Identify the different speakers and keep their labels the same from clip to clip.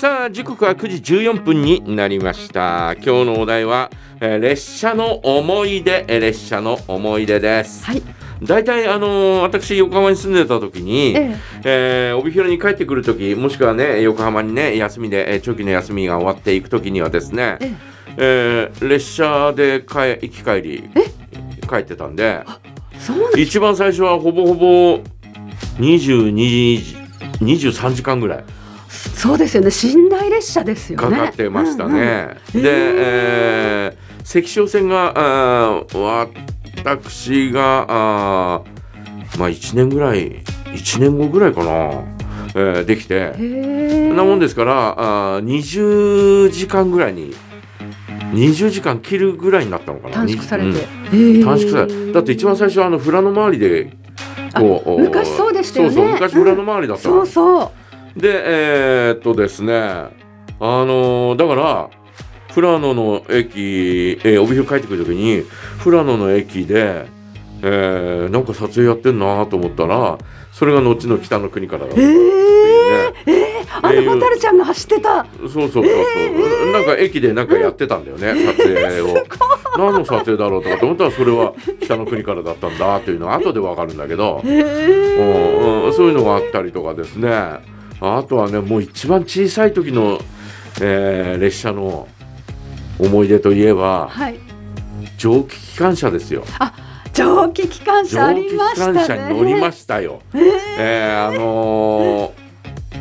Speaker 1: さあ時刻は9時14分になりました。今日のお題は、えー列車の思い出えー列車の思い出です。
Speaker 2: はい。
Speaker 1: 大体あのー私横浜に住んでた時に、
Speaker 2: え
Speaker 1: え。ー帯広に帰ってくる時もしくはね横浜にね休みで、えー長期の休みが終わっていく時にはですね、
Speaker 2: え
Speaker 1: え。ー列車で帰行き帰り帰ってたんで一番最初はほぼほぼ22時23時間ぐらい
Speaker 2: そうですよね。寝台列車ですよね。
Speaker 1: かかってました
Speaker 2: うんうん。
Speaker 1: ね。
Speaker 2: うん
Speaker 1: で、
Speaker 2: へ
Speaker 1: えー関所線が私があーまあ1年ぐらい1年後ぐらいかな、えーできてなもんですからあー20時間ぐらいに20時間切るぐらいになったのかな
Speaker 2: 短縮されて。
Speaker 1: うん短縮されだって一番最初はあの富良野周りでこう
Speaker 2: あ昔そうでしたよね
Speaker 1: そうそう昔富良野周りだったの
Speaker 2: そうそう。
Speaker 1: でえーっとですねあのーだから富良野の駅、えー帯広帰ってくる時に富良野の駅で、えーなんか撮影やってんなと思ったらそれが後の北の国からだったって
Speaker 2: え
Speaker 1: いうね。
Speaker 2: えあのホタルちゃんが走ってた。
Speaker 1: そうそうそうそう、なんか駅でなんかやってたんだよね、撮影を。何の撮影だろうとかと思ったらそれは北の国からだったんだっていうのは後でわかるんだけど。うんうん、そういうのがあったりとかですねあとはねもう一番小さい時の、えー列車の思い出といえば
Speaker 2: はい。
Speaker 1: 蒸気機関車ですよ
Speaker 2: 蒸気機関車あ
Speaker 1: 蒸気機
Speaker 2: りました
Speaker 1: 関
Speaker 2: ね。
Speaker 1: 車に乗りましたよ。えーあのー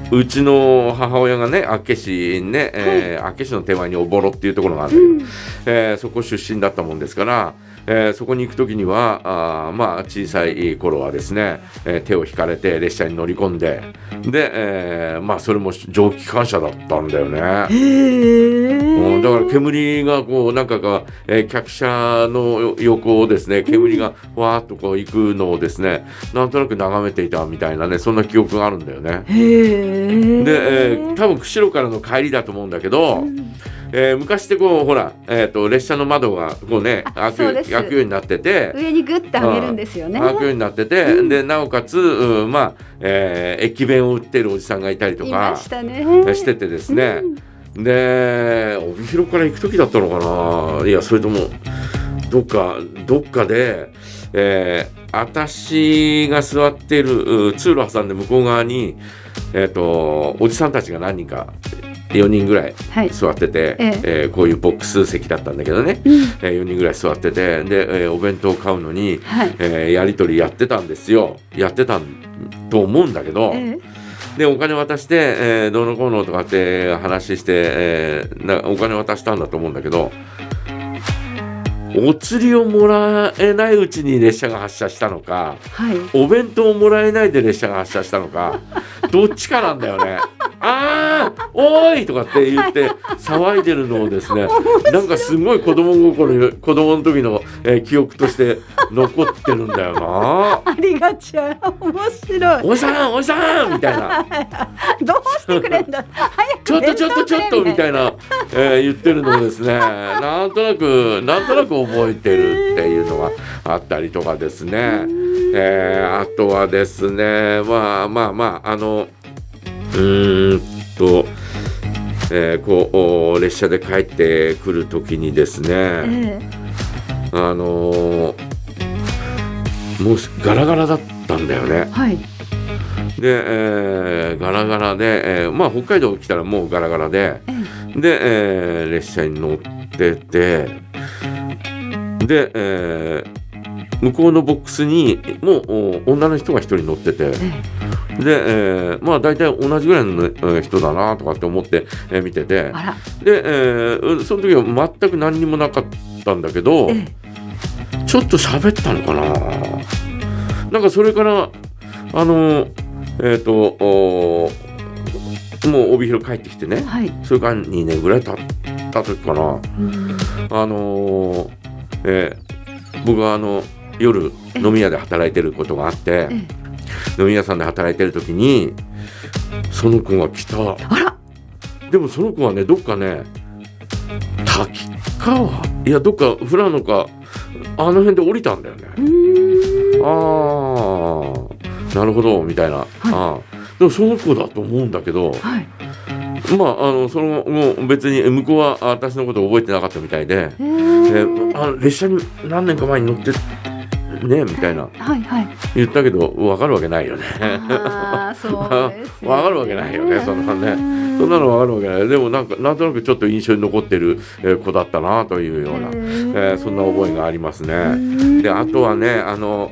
Speaker 1: うちの母親がね厚岸にね、えー厚岸の手前におぼろっていうところがあるんだけど、えーそこ出身だったもんですから、えーそこに行く時にはあーまあ小さい頃はですね、えー手を引かれて列車に乗り込んでで、えーまあそれも蒸気機関車だったんだよね。
Speaker 2: へえ。
Speaker 1: うん、だから煙がこうなんかが、えー客車の横をですね煙がわーっとこう行くのをですねなんとなく眺めていたみたいなねそんな記憶があるんだよね。で、えー多分釧路からの帰りだと思うんだけど、えー昔ってこうほら、えー、と列車の窓がこうね開く開くようになってて。
Speaker 2: 上にグッて上げるんですよね。
Speaker 1: 開くようになってて、でなおかつ、うんまあえー駅弁を売ってるおじさんがいたりとか
Speaker 2: したね。
Speaker 1: しててですね、で帯広から行く時だったのかないやそれともどっかどっかで、えー私が座ってるう通路挟んで向こう側に、えー、とおじさんたちが何人か4人ぐらい
Speaker 2: はい。
Speaker 1: 座ってて、
Speaker 2: ええ
Speaker 1: えーこういうボックス席だったんだけどね、
Speaker 2: うん
Speaker 1: え4人ぐらい座っててで、えーお弁当を買うのに、
Speaker 2: はい。
Speaker 1: えーやり取りやってたんですよやってたと思うんだけど。
Speaker 2: え
Speaker 1: でお金渡して、えーどうのこうのとかって話して、えーなお金渡したんだと思うんだけどお釣りをもらえないうちに列車が発車したのか
Speaker 2: えはい。
Speaker 1: お弁当をもらえないで列車が発車したのか どっちかなんだよね。あーおーいとかって言って騒いでるのをですねなんかすごい子供心子供の時の、えー記憶として残ってるんだよな。
Speaker 2: ありがちや。面白い。
Speaker 1: おじさんおじさんみたいな。
Speaker 2: どうしてくれんだ。
Speaker 1: ちょっとちょっとちょっとみたいな、えー言ってるのをですねなんとなくなんとなく覚えてるっていうのがあったりとかですね、えーあとはですねまあまあまああのうーんと、えーこうお列車で帰ってくる時にですね、
Speaker 2: え
Speaker 1: あのーもうガラガラだったんだよね
Speaker 2: え。はい。
Speaker 1: で、えーガラガラで、えーまあ北海道来たらもうガラガラで、
Speaker 2: え
Speaker 1: で、えー列車に乗っててで、えー向こうのボックスにもうお女の人が一人乗ってて。
Speaker 2: え
Speaker 1: で、えーまあ大体同じぐらいのえー人だなとかって思って、えー見てて。で、えーその時は全く何にもなかったんだけど
Speaker 2: え
Speaker 1: ちょっと喋ったのかな。なんかそれからあのえっ、とおもう帯広帰ってきてね
Speaker 2: えはい。
Speaker 1: それから2年ぐらい経った時かな、
Speaker 2: うん。
Speaker 1: あのーえー僕はあの夜
Speaker 2: え
Speaker 1: 飲み屋で働いてることがあって
Speaker 2: え
Speaker 1: 飲み屋さんで働いてる時にその子が来た。
Speaker 2: あら。
Speaker 1: でもその子はねどっかね滝川？いやどっか富良野かあの辺で降りたんだよね。ああなるほどみたいな、ああでもその子だと思うんだけど
Speaker 2: はい。
Speaker 1: まああのそのもう別に向こうは私のことを覚えてなかったみたいで、
Speaker 2: へ
Speaker 1: え
Speaker 2: ー
Speaker 1: あ列車に何年か前に乗ってねみたいな。
Speaker 2: はいはい。
Speaker 1: 言ったけど分かるわけないよね。
Speaker 2: そうです、
Speaker 1: わかるわけないよねそんなね。
Speaker 2: ね
Speaker 1: そんなの分かるわけない。でもなんかなんとなくちょっと印象に残ってるえー子だったなというような、えーそんな覚えがありますね。であとはねあの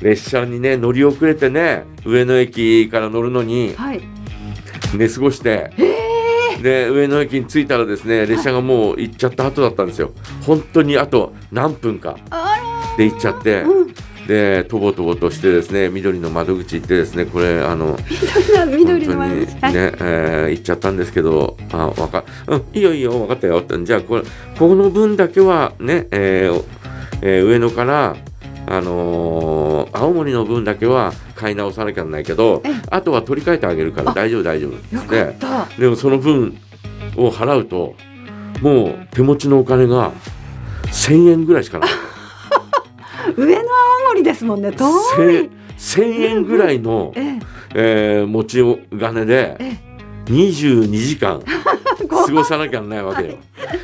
Speaker 1: 列車にね乗り遅れてね上野駅から乗るのに
Speaker 2: はい。
Speaker 1: 寝過ごして、で上野駅に着いたらですね列車がもう行っちゃった後だったんですよ。本当にあと何分か。
Speaker 2: あ
Speaker 1: で行っちゃって、
Speaker 2: うん。
Speaker 1: でとぼとぼとしてですね緑の窓口行ってですねこれあの
Speaker 2: ら、緑の窓口。はい
Speaker 1: ね、えー行っちゃったんですけどあわかうんいいよいいよ分かったよ。ってじゃあこれこの分だけはね、えーえー上野からあのー青森の分だけは買い直さなきゃならないけど
Speaker 2: ええ。
Speaker 1: あとは取り替えてあげるから
Speaker 2: あ
Speaker 1: 大丈夫大丈夫。
Speaker 2: よ
Speaker 1: で。でもその分を払うともう手持ちのお金が1000円ぐらいしかない
Speaker 2: 上の青森ですもんね。遠い。
Speaker 1: 1000円ぐらいの、
Speaker 2: ええ、
Speaker 1: えー持ち金で
Speaker 2: え
Speaker 1: 22時間
Speaker 2: ご
Speaker 1: 過ごさなきゃならないわけよ。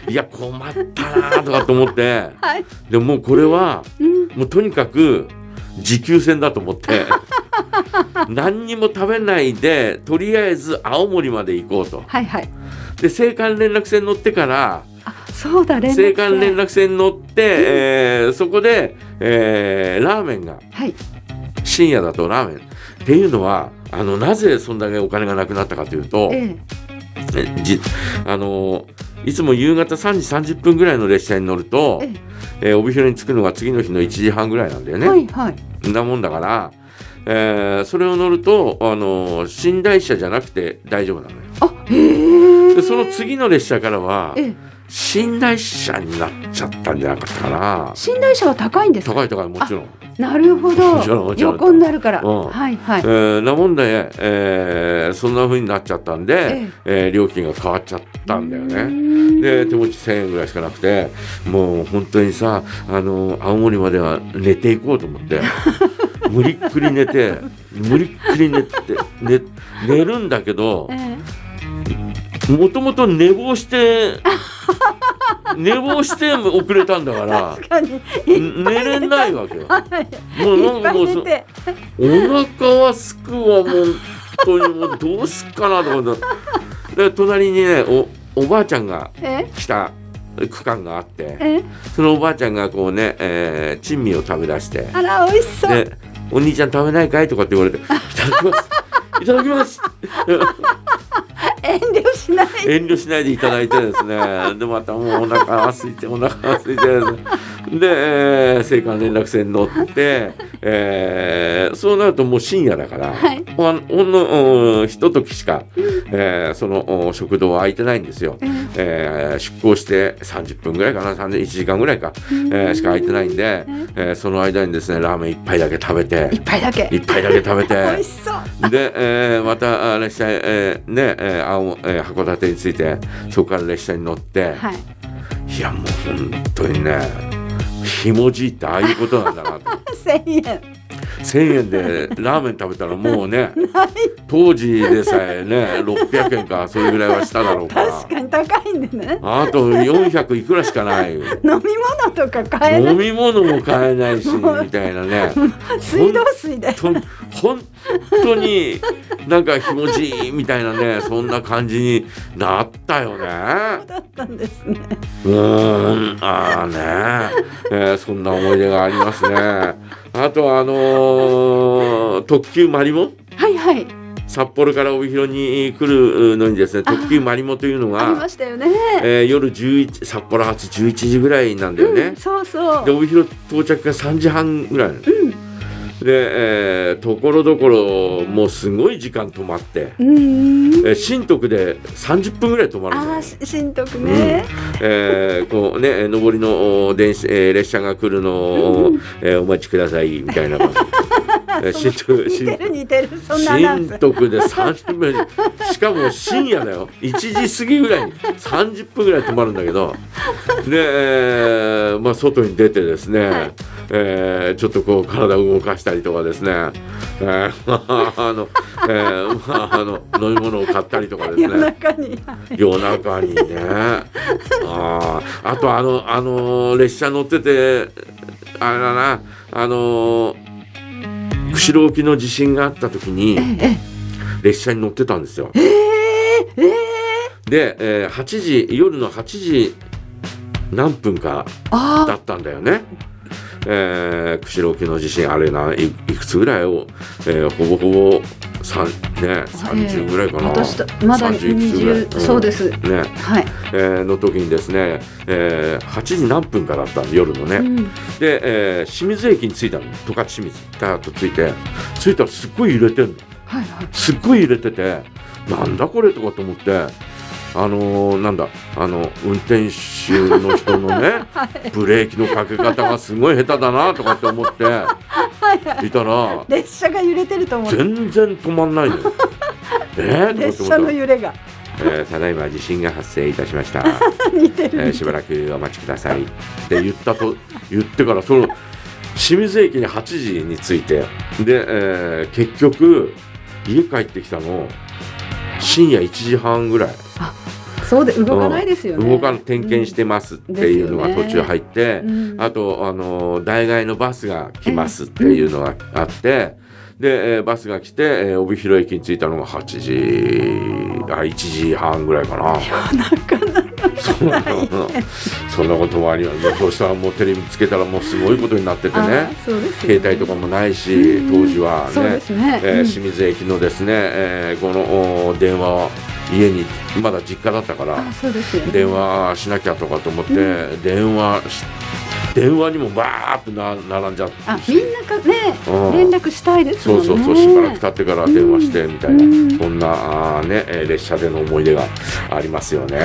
Speaker 1: いや困ったなとかと思って
Speaker 2: はい。
Speaker 1: でももうこれは
Speaker 2: うん。
Speaker 1: もうとにかく持久戦だと思って 何にも食べないでとりあえず青森まで行こうと。
Speaker 2: はいはい。
Speaker 1: で青函連絡船乗ってから
Speaker 2: あ、そうだ、連
Speaker 1: 青
Speaker 2: 絡
Speaker 1: 函連絡船乗って、えーそこで、えーラーメンが
Speaker 2: はい。
Speaker 1: 深夜だとラーメンっていうのはあのなぜそんだけお金がなくなったかというと、
Speaker 2: ええ。
Speaker 1: えじあのいつも夕方3時30分ぐらいの列車に乗ると、
Speaker 2: え
Speaker 1: えー帯広に着くのが次の日の1時半ぐらいなんだよね。
Speaker 2: はいはい。
Speaker 1: んなもんだから、えーそれを乗るとあの寝台車じゃなくて大丈夫なのよ。
Speaker 2: あ、へ
Speaker 1: その次の列車からは
Speaker 2: ええ。
Speaker 1: 寝台車になっちゃったんじゃなかったかな。
Speaker 2: 寝台車は高いんですか？
Speaker 1: 高い高いもちろん。
Speaker 2: なるほど。横になるから。
Speaker 1: うん
Speaker 2: はいはい
Speaker 1: え。ーなもんで、えーそんな風になっちゃったんで、えー料金が変わっちゃったんだよね。
Speaker 2: ね
Speaker 1: で手持ち1000円ぐらいしかなくてもう本当にさあの青森までは寝ていこうと思って 無理っくり寝て無理っくり寝て寝寝るんだけど
Speaker 2: え
Speaker 1: もともと寝坊して寝坊して遅れたんだから
Speaker 2: 確かに。
Speaker 1: 寝れないわけよ。
Speaker 2: はい。
Speaker 1: もうなかも
Speaker 2: う。
Speaker 1: お腹はすくわもう本当にもうどうすっかなと思ってで隣にねおおばあちゃんが
Speaker 2: え
Speaker 1: 来た区間があって
Speaker 2: え？
Speaker 1: そのおばあちゃんがこうね、えー、珍味を食べ出して
Speaker 2: あら、美味しそう。
Speaker 1: で「お兄ちゃん食べないかい?」とかって言われて「いただきます」いただきます
Speaker 2: 遠慮しない。
Speaker 1: 遠慮しないでいただいてですねでまたもうお腹が空いてお腹が空いてねで、えー、青函連絡船に乗って、えーそうなるともう深夜だから、
Speaker 2: はい
Speaker 1: ほんのうんひとときしか、えーそのお食堂は空いてないんですよ。えー出港して30分ぐらいかな30 1時間ぐらいか、えーしか空いてないんで、えーその間にですねラーメン一杯だけ食べて
Speaker 2: 一杯だけ。
Speaker 1: 一杯だけ食べて
Speaker 2: 美味しそう。
Speaker 1: で、えーまたあ列車へ、えーねえー青えー函館に着いてそこから列車に乗って、
Speaker 2: はい。
Speaker 1: い、やもう本当にねひもじいってああいうことなんだなと
Speaker 2: 千円。
Speaker 1: 1,000円でラーメン食べたらもうね当時でさえね600円かそれぐらいはしただろうから
Speaker 2: 確かに高いんでね。
Speaker 1: あと400いくらしかない
Speaker 2: 飲み物とか買えな
Speaker 1: 飲
Speaker 2: い。
Speaker 1: み物も買えないしみたいなね
Speaker 2: 水道水で。
Speaker 1: と本当になんかひもじいみたいなね そんな感じになったよね。
Speaker 2: だったんですね。
Speaker 1: うーんああね、えーそんな思い出がありますね。あとはあのー特急マリモ？
Speaker 2: はいはい。
Speaker 1: 札幌から帯広に来るのにですね特急マリモというの
Speaker 2: あり
Speaker 1: が
Speaker 2: ま、したよね。
Speaker 1: えー夜11札幌発11時ぐらいなんだよね。
Speaker 2: うん、そうそう。
Speaker 1: で帯広到着が3時半ぐらい
Speaker 2: うん。
Speaker 1: で、えーところどころもうすごい時間止まって、
Speaker 2: うん。
Speaker 1: えー新徳で30分ぐらい止まる
Speaker 2: あ新徳ね。
Speaker 1: えーこうね上りのお電子、えー列車が来るのを、えーお待ちくださいみたいな感じ。えー新徳
Speaker 2: 似
Speaker 1: 新。徳で30分しかも深夜だよ1時過ぎぐらいに30分ぐらい止まるんだけどで、えーまあ、外に出てですね、えーちょっとこう体を動かしたりとかですね、えーまあ あの、えーまああの飲み物を買ったりとかです
Speaker 2: 夜
Speaker 1: ね。
Speaker 2: 中に。
Speaker 1: 夜中にねあーあとあのあの列車乗っててあれだなあの釧路沖の地震があった時に
Speaker 2: え
Speaker 1: 列車に乗ってたんですよ。
Speaker 2: えええ
Speaker 1: で、えー8時夜の8時何分か
Speaker 2: あ
Speaker 1: だったんだよね。えー、釧路沖の地震あれないいくつぐらいを、えーほぼほぼ三ね30ぐらいかな、
Speaker 2: 私とまだ
Speaker 1: 30いくつぐらい。
Speaker 2: 20、そうです。
Speaker 1: ね。
Speaker 2: はい。
Speaker 1: えーの時にですね、えー8時何分かだったの夜のね、
Speaker 2: うん。
Speaker 1: で、えー清水駅に着いたの十勝清水ダーッと着いて着いたらすっごい揺れてんの。
Speaker 2: はいはい。
Speaker 1: すっごい揺れててなんだこれとかと思ってあのーなんだあの運転手の人のね ブレーキのかけ方がすごい下手だなとかって思って
Speaker 2: はいはい。
Speaker 1: いたら
Speaker 2: 列車が揺れてると思う。
Speaker 1: 全然止まんないのよ。えー、
Speaker 2: 列車の揺れが
Speaker 1: えーただいま地震が発生いたしました。
Speaker 2: 似てる。
Speaker 1: えーしばらくお待ちくださいって言ったと言ってからその清水駅に8時に着いてで、えー結局家帰ってきたの深夜1時半ぐらい
Speaker 2: そうで動かないですよね。
Speaker 1: 動かん点検してますっていうのが途中入って、
Speaker 2: うん
Speaker 1: あとあの代替のバスが来ますっていうのがあって、で、えーバスが来て、えー帯広駅に着いたのが8時あ1時半ぐらいかな。そんな そんなこともあります。そうしたらもうテレビつけたらもうすごいことになってて
Speaker 2: あ
Speaker 1: ね。携帯とかもないし
Speaker 2: うん。
Speaker 1: 当時はね。え清水駅のですね、えーこのお電話を家にまだ実家だったから。電話しなきゃとかと思って、電話し電話にもバーっとな並んじゃって。
Speaker 2: あみんなかね
Speaker 1: うん。
Speaker 2: 連絡したいですもんね。
Speaker 1: そうそうそうしばらく経ってから電話してみたいな、
Speaker 2: うん。
Speaker 1: そんなあーね、えー列車での思い出がありますよね、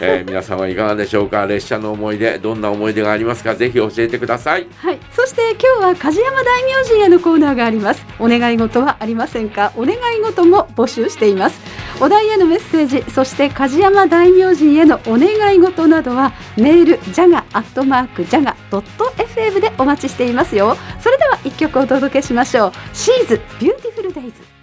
Speaker 1: えー皆さんはいかがでしょうか？列車の思い出どんな思い出がありますか？ぜひ教えてください。
Speaker 2: はい、そして今日は梶山大明神へのコーナーがあります。お願い事はありませんか？お願い事も募集していますお題へのメッセージそして梶山大明神へのお願い事などはメールジャガアットマークジャガドット FM でお待ちしていますよ。それでは一曲お届けしましょう。シーズ Beautiful Days